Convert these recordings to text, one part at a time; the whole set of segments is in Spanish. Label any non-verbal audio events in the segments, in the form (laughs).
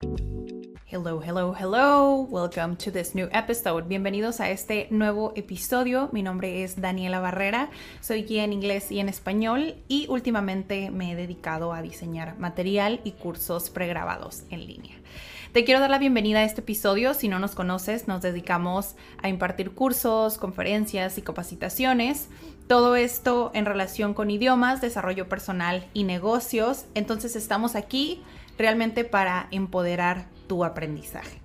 Hello, hello, hello. Welcome to this new episode. Bienvenidos a este nuevo episodio. Mi nombre es Daniela Barrera. Soy guía en inglés y en español y últimamente me he dedicado a diseñar material y cursos pregrabados en línea. Te quiero dar la bienvenida a este episodio. Si no nos conoces, nos dedicamos a impartir cursos, conferencias y capacitaciones. Todo esto en relación con idiomas, desarrollo personal y negocios. Entonces estamos aquí realmente para empoderar tu aprendizaje.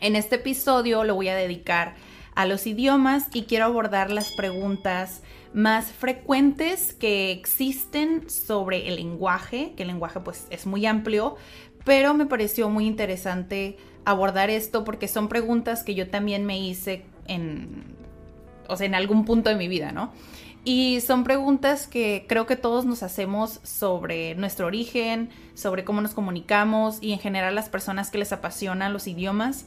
En este episodio lo voy a dedicar a los idiomas y quiero abordar las preguntas más frecuentes que existen sobre el lenguaje, que el lenguaje pues es muy amplio, pero me pareció muy interesante abordar esto porque son preguntas que yo también me hice en, o sea, en algún punto de mi vida, ¿no? Y son preguntas que creo que todos nos hacemos sobre nuestro origen, sobre cómo nos comunicamos y en general las personas que les apasionan los idiomas.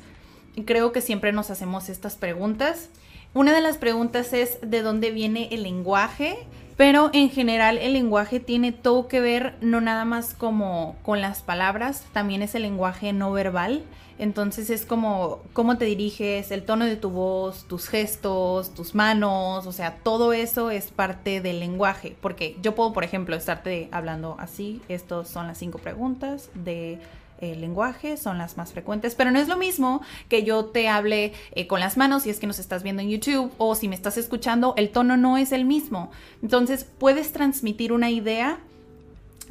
Creo que siempre nos hacemos estas preguntas. Una de las preguntas es de dónde viene el lenguaje, pero en general el lenguaje tiene todo que ver no nada más como con las palabras, también es el lenguaje no verbal. Entonces es como cómo te diriges, el tono de tu voz, tus gestos, tus manos, o sea, todo eso es parte del lenguaje. Porque yo puedo, por ejemplo, estarte hablando así, estas son las cinco preguntas de el lenguaje son las más frecuentes, pero no es lo mismo que yo te hable eh, con las manos si es que nos estás viendo en YouTube o si me estás escuchando, el tono no es el mismo. Entonces puedes transmitir una idea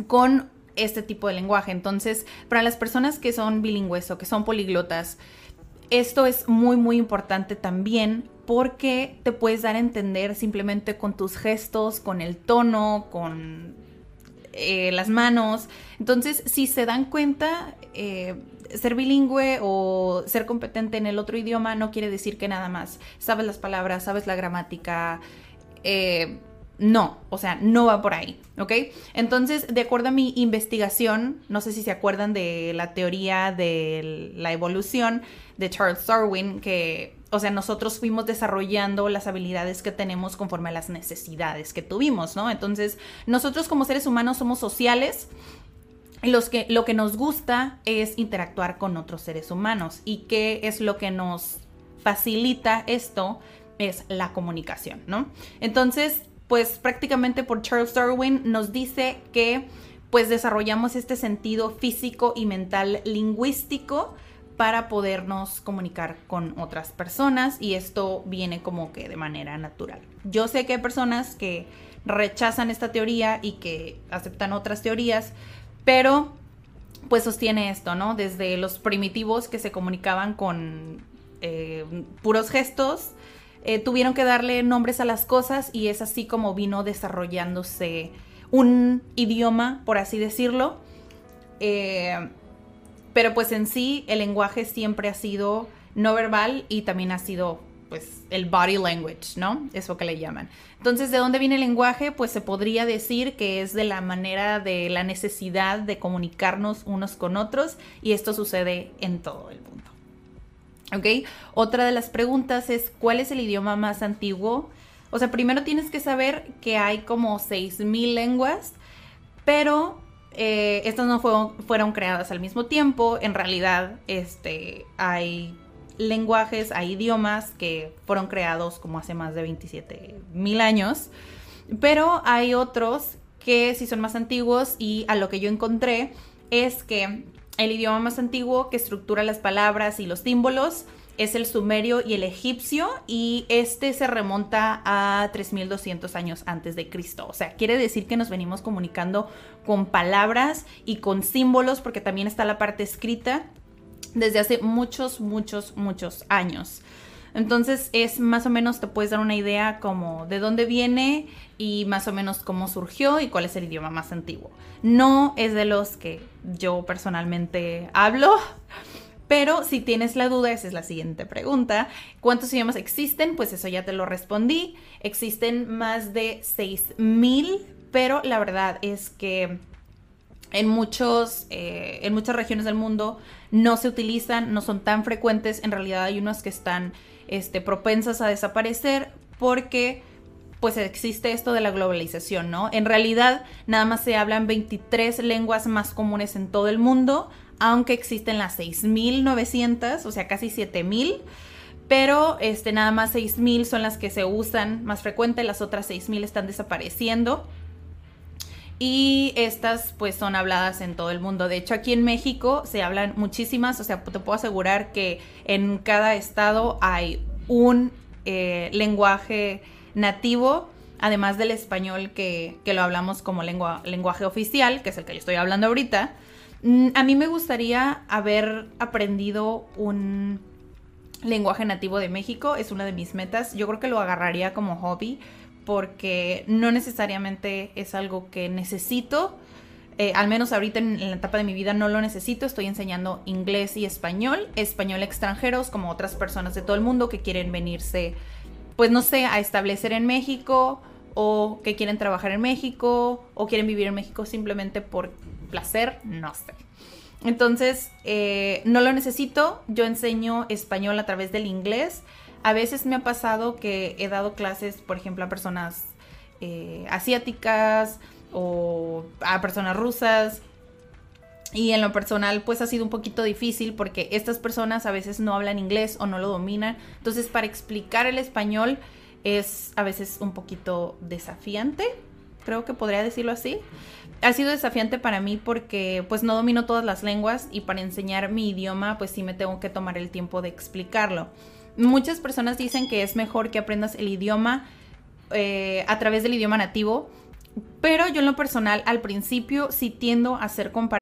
con este tipo de lenguaje. Entonces, para las personas que son bilingües o que son poliglotas, esto es muy, muy importante también porque te puedes dar a entender simplemente con tus gestos, con el tono, con eh, las manos. Entonces, si se dan cuenta, eh, ser bilingüe o ser competente en el otro idioma no quiere decir que nada más sabes las palabras, sabes la gramática. Eh, no, o sea, no va por ahí, ¿ok? Entonces, de acuerdo a mi investigación, no sé si se acuerdan de la teoría de la evolución de Charles Darwin, que o sea, nosotros fuimos desarrollando las habilidades que tenemos conforme a las necesidades que tuvimos, ¿no? Entonces, nosotros como seres humanos somos sociales. Los que, lo que nos gusta es interactuar con otros seres humanos. ¿Y qué es lo que nos facilita esto? Es la comunicación, ¿no? Entonces, pues prácticamente por Charles Darwin nos dice que pues desarrollamos este sentido físico y mental lingüístico para podernos comunicar con otras personas y esto viene como que de manera natural. Yo sé que hay personas que rechazan esta teoría y que aceptan otras teorías, pero pues sostiene esto, ¿no? Desde los primitivos que se comunicaban con eh, puros gestos, eh, tuvieron que darle nombres a las cosas y es así como vino desarrollándose un idioma, por así decirlo. Eh, pero pues en sí el lenguaje siempre ha sido no verbal y también ha sido pues el body language, ¿no? Eso que le llaman. Entonces, ¿de dónde viene el lenguaje? Pues se podría decir que es de la manera de la necesidad de comunicarnos unos con otros y esto sucede en todo el mundo. ¿Ok? Otra de las preguntas es, ¿cuál es el idioma más antiguo? O sea, primero tienes que saber que hay como 6.000 lenguas, pero eh, estas no fueron, creadas al mismo tiempo. En realidad, este, hay lenguajes, hay idiomas que fueron creados como hace más de 27 mil años. Pero hay otros que sí son más antiguos y a lo que yo encontré es que el idioma más antiguo que estructura las palabras y los símbolos es el sumerio y el egipcio y este se remonta a 3200 años antes de Cristo. O sea, quiere decir que nos venimos comunicando con palabras y con símbolos porque también está la parte escrita desde hace muchos, muchos, muchos años. Entonces es más o menos, te puedes dar una idea como de dónde viene y más o menos cómo surgió y cuál es el idioma más antiguo. No es de los que yo personalmente hablo, pero si tienes la duda, esa es la siguiente pregunta. ¿Cuántos idiomas existen? Pues eso ya te lo respondí. Existen más de 6.000, pero la verdad es que en, muchos, eh, en muchas regiones del mundo no se utilizan, no son tan frecuentes. En realidad hay unos que están este, propensas a desaparecer porque pues existe esto de la globalización, ¿no? En realidad nada más se hablan 23 lenguas más comunes en todo el mundo, aunque existen las 6.900, o sea, casi 7.000, pero este, nada más 6.000 son las que se usan más frecuente, las otras 6.000 están desapareciendo. Y estas pues son habladas en todo el mundo. De hecho, aquí en México se hablan muchísimas, o sea, te puedo asegurar que en cada estado hay un eh, lenguaje nativo, además del español que, lo hablamos como lengua, lenguaje oficial, que es el que yo estoy hablando ahorita. Mm, a mí me gustaría haber aprendido un lenguaje nativo de México, es una de mis metas. Yo creo que lo agarraría como hobby porque no necesariamente es algo que necesito. Eh, al menos ahorita en, la etapa de mi vida no lo necesito. Estoy enseñando inglés y español, español extranjeros, como otras personas de todo el mundo que quieren venirse, pues no sé, a establecer en México o que quieren trabajar en México o quieren vivir en México simplemente por placer, no sé. Entonces, eh, no lo necesito. Yo enseño español a través del inglés a veces me ha pasado que he dado clases, por ejemplo, a personas eh, asiáticas o a personas rusas. Y en lo personal, pues ha sido un poquito difícil porque estas personas a veces no hablan inglés o no lo dominan. Entonces, para explicar el español es a veces un poquito desafiante, creo que podría decirlo así. Ha sido desafiante para mí porque pues no domino todas las lenguas y para enseñar mi idioma pues sí me tengo que tomar el tiempo de explicarlo. Muchas personas dicen que es mejor que aprendas el idioma eh, a través del idioma nativo, pero yo en lo personal al principio sí tiendo a hacer comparaciones.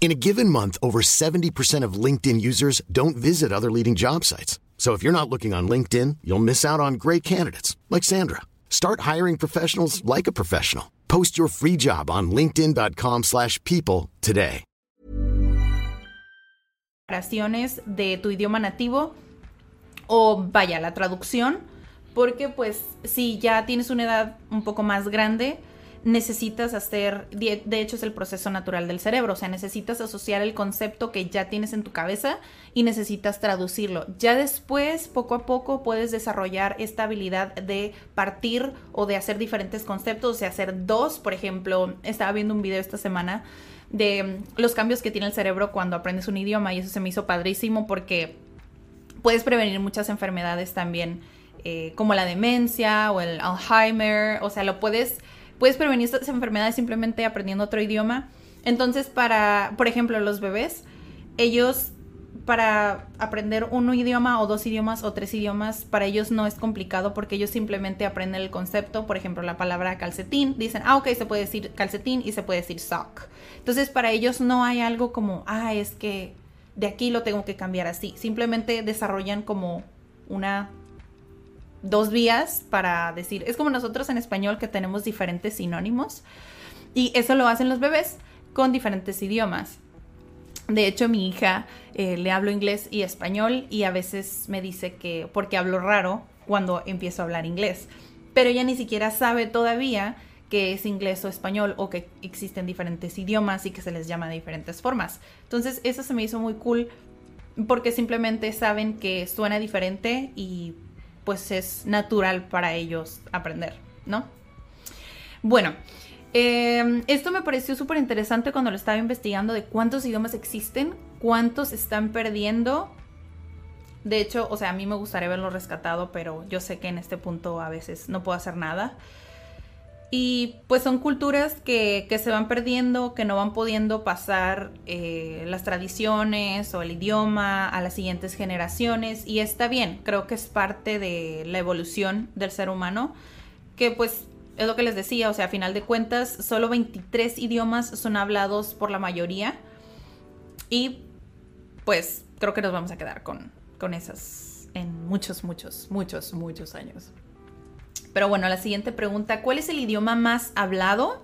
In a given month, over 70% of LinkedIn users don't visit other leading job sites. So if you're not looking on LinkedIn, you'll miss out on great candidates like Sandra. Start hiring professionals like a professional. Post your free job on linkedin.com/people today. de tu idioma nativo o vaya la traducción, porque pues si ya tienes una edad un poco más grande, necesitas hacer, de hecho es el proceso natural del cerebro, o sea, necesitas asociar el concepto que ya tienes en tu cabeza y necesitas traducirlo. Ya después, poco a poco, puedes desarrollar esta habilidad de partir o de hacer diferentes conceptos, de hacer dos, por ejemplo, estaba viendo un video esta semana de los cambios que tiene el cerebro cuando aprendes un idioma y eso se me hizo padrísimo porque puedes prevenir muchas enfermedades también. Eh, como la demencia o el Alzheimer, o sea, lo puedes puedes prevenir estas enfermedades simplemente aprendiendo otro idioma. Entonces, para, por ejemplo, los bebés, ellos para aprender un idioma o dos idiomas o tres idiomas, para ellos no es complicado porque ellos simplemente aprenden el concepto, por ejemplo, la palabra calcetín, dicen, ah, ok, se puede decir calcetín y se puede decir sock. Entonces, para ellos no hay algo como, ah, es que de aquí lo tengo que cambiar así. Simplemente desarrollan como una dos vías para decir, es como nosotros en español que tenemos diferentes sinónimos y eso lo hacen los bebés con diferentes idiomas. De hecho, mi hija eh, le hablo inglés y español y a veces me dice que porque hablo raro cuando empiezo a hablar inglés, pero ella ni siquiera sabe todavía que es inglés o español o que existen diferentes idiomas y que se les llama de diferentes formas. Entonces, eso se me hizo muy cool porque simplemente saben que suena diferente y pues es natural para ellos aprender, ¿no? Bueno, eh, esto me pareció súper interesante cuando lo estaba investigando de cuántos idiomas existen, cuántos están perdiendo. De hecho, o sea, a mí me gustaría verlo rescatado, pero yo sé que en este punto a veces no puedo hacer nada. Y pues son culturas que, que se van perdiendo, que no van pudiendo pasar eh, las tradiciones o el idioma a las siguientes generaciones. Y está bien, creo que es parte de la evolución del ser humano, que pues es lo que les decía, o sea, a final de cuentas, solo 23 idiomas son hablados por la mayoría. Y pues creo que nos vamos a quedar con, con esas en muchos, muchos, muchos, muchos años. Pero bueno, la siguiente pregunta, ¿cuál es el idioma más hablado?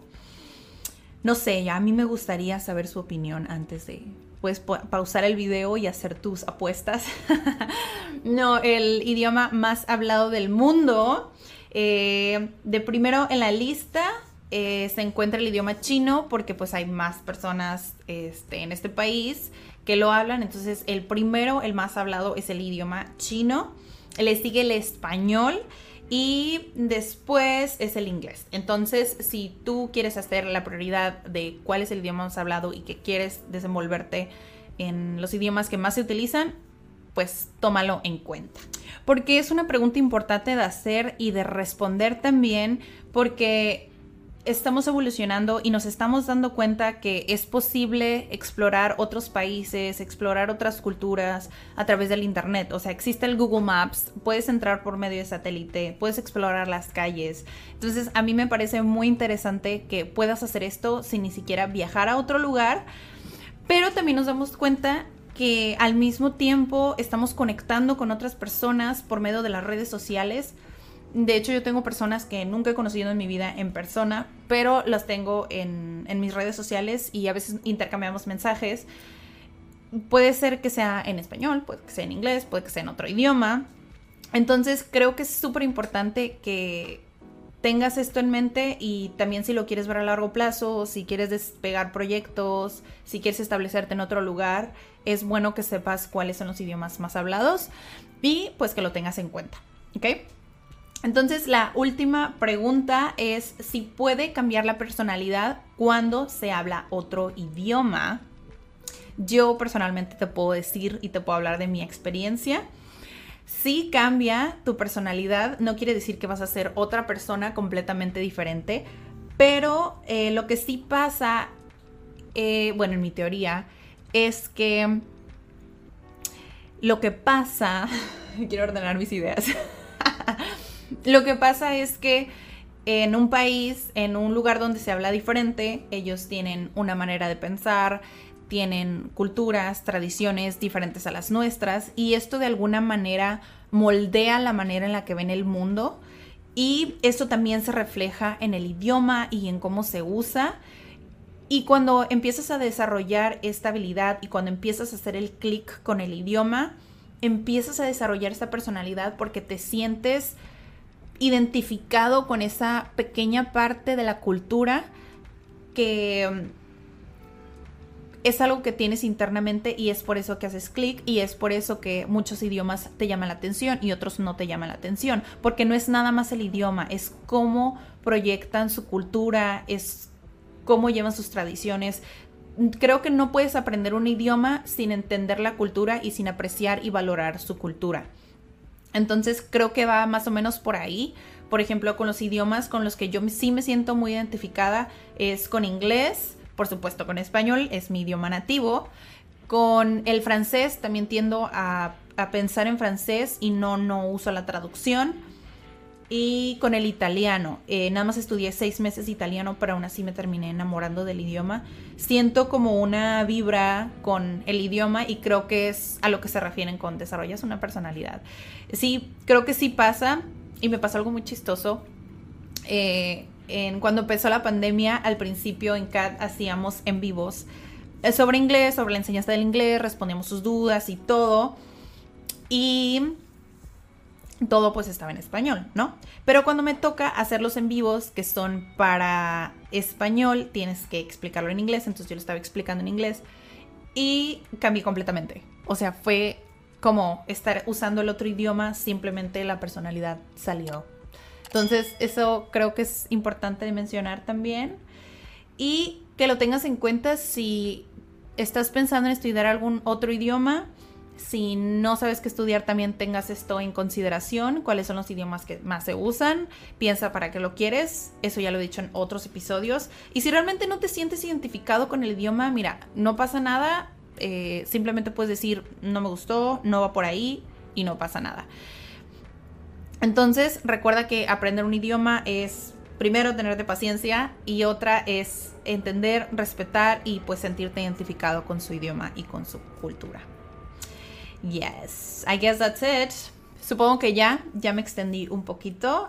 No sé, ya a mí me gustaría saber su opinión antes de pues pausar el video y hacer tus apuestas. (laughs) no, el idioma más hablado del mundo eh, de primero en la lista eh, se encuentra el idioma chino porque pues hay más personas este, en este país que lo hablan. Entonces el primero, el más hablado es el idioma chino. Le sigue el español y después es el inglés. Entonces, si tú quieres hacer la prioridad de cuál es el idioma más hablado y que quieres desenvolverte en los idiomas que más se utilizan, pues tómalo en cuenta. Porque es una pregunta importante de hacer y de responder también porque estamos evolucionando y nos estamos dando cuenta que es posible explorar otros países, explorar otras culturas a través del Internet. O sea, existe el Google Maps, puedes entrar por medio de satélite, puedes explorar las calles. Entonces, a mí me parece muy interesante que puedas hacer esto sin ni siquiera viajar a otro lugar. Pero también nos damos cuenta que al mismo tiempo estamos conectando con otras personas por medio de las redes sociales. De hecho, yo tengo personas que nunca he conocido en mi vida en persona, pero las tengo en, mis redes sociales y a veces intercambiamos mensajes. Puede ser que sea en español, puede que sea en inglés, puede que sea en otro idioma. Entonces creo que es súper importante que tengas esto en mente y también si lo quieres ver a largo plazo, si quieres despegar proyectos, si quieres establecerte en otro lugar, es bueno que sepas cuáles son los idiomas más hablados y pues que lo tengas en cuenta, ¿ok? Entonces la última pregunta es si puede cambiar la personalidad cuando se habla otro idioma. Yo personalmente te puedo decir y te puedo hablar de mi experiencia Sí cambia tu personalidad, no quiere decir que vas a ser otra persona completamente diferente, pero eh, lo que sí pasa, eh, bueno, en mi teoría, es que lo que pasa, (laughs) quiero ordenar mis ideas, lo que pasa es que en un país, en un lugar donde se habla diferente, ellos tienen una manera de pensar, tienen culturas, tradiciones diferentes a las nuestras y esto de alguna manera moldea la manera en la que ven el mundo y esto también se refleja en el idioma y en cómo se usa. Y cuando empiezas a desarrollar esta habilidad y cuando empiezas a hacer el clic con el idioma, empiezas a desarrollar esta personalidad porque te sientes identificado con esa pequeña parte de la cultura que es algo que tienes internamente y es por eso que haces clic y es por eso que muchos idiomas te llaman la atención y otros no te llaman la atención, porque no es nada más el idioma, es cómo proyectan su cultura, es cómo llevan sus tradiciones. Creo que no puedes aprender un idioma sin entender la cultura y sin apreciar y valorar su cultura. Entonces creo que va más o menos por ahí. Por ejemplo, con los idiomas con los que yo sí me siento muy identificada es con inglés, por supuesto con español, es mi idioma nativo. Con el francés también tiendo a, pensar en francés y no, no uso la traducción. Y con el italiano, eh, nada más estudié seis meses italiano, pero aún así me terminé enamorando del idioma. Siento como una vibra con el idioma y creo que es a lo que se refieren con desarrollas una personalidad. Sí, creo que sí pasa y me pasó algo muy chistoso. Eh, en, cuando empezó la pandemia, al principio en CAT hacíamos en vivos eh, sobre inglés, sobre la enseñanza del inglés, respondíamos sus dudas y todo. Y todo pues estaba en español, ¿no? Pero cuando me toca hacerlos en vivos que son para español, tienes que explicarlo en inglés, entonces yo lo estaba explicando en inglés y cambié completamente. O sea, fue como estar usando el otro idioma, simplemente la personalidad salió. Entonces, eso creo que es importante de mencionar también. Y que lo tengas en cuenta si estás pensando en estudiar algún otro idioma. Si no sabes qué estudiar, también tengas esto en consideración. ¿Cuáles son los idiomas que más se usan? Piensa para qué lo quieres. Eso ya lo he dicho en otros episodios. Y si realmente no te sientes identificado con el idioma, mira, no pasa nada. Eh, simplemente puedes decir, no me gustó, no va por ahí y no pasa nada. Entonces, recuerda que aprender un idioma es primero tenerte paciencia y otra es entender, respetar y pues sentirte identificado con su idioma y con su cultura. Yes, I guess that's it. Supongo que ya, ya me extendí un poquito.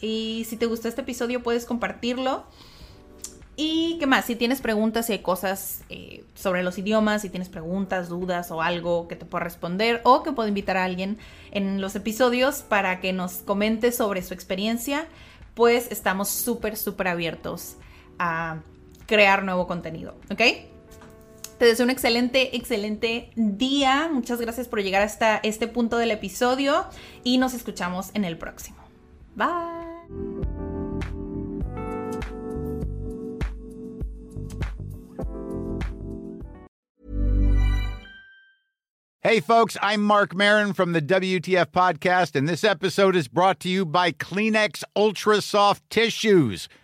Y si te gustó este episodio puedes compartirlo. Y qué más, si tienes preguntas, si hay cosas eh, sobre los idiomas, si tienes preguntas, dudas o algo que te pueda responder o que puedo invitar a alguien en los episodios para que nos comente sobre su experiencia, pues estamos súper, súper abiertos a crear nuevo contenido, ¿ok? Te deseo un excelente, excelente día. Muchas gracias por llegar hasta este punto del episodio y nos escuchamos en el próximo. Bye. Hey, folks, I'm Mark Marin from the WTF Podcast, and this episode is brought to you by Kleenex Ultra Soft Tissues,